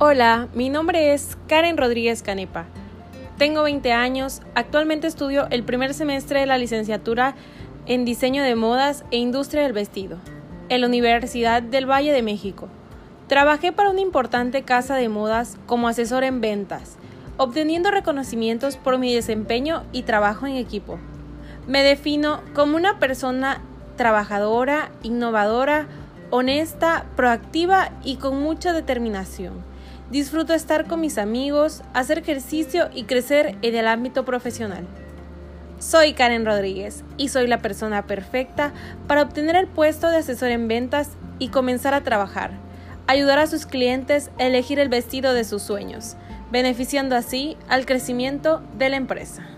Hola, mi nombre es Karen Rodríguez Canepa. Tengo 20 años, actualmente estudio el primer semestre de la licenciatura en Diseño de Modas e Industria del Vestido en la Universidad del Valle de México. Trabajé para una importante casa de modas como asesor en ventas, obteniendo reconocimientos por mi desempeño y trabajo en equipo. Me defino como una persona trabajadora, innovadora, honesta, proactiva y con mucha determinación. Disfruto estar con mis amigos, hacer ejercicio y crecer en el ámbito profesional. Soy Karen Rodríguez y soy la persona perfecta para obtener el puesto de asesor en ventas y comenzar a trabajar, ayudar a sus clientes a elegir el vestido de sus sueños, beneficiando así al crecimiento de la empresa.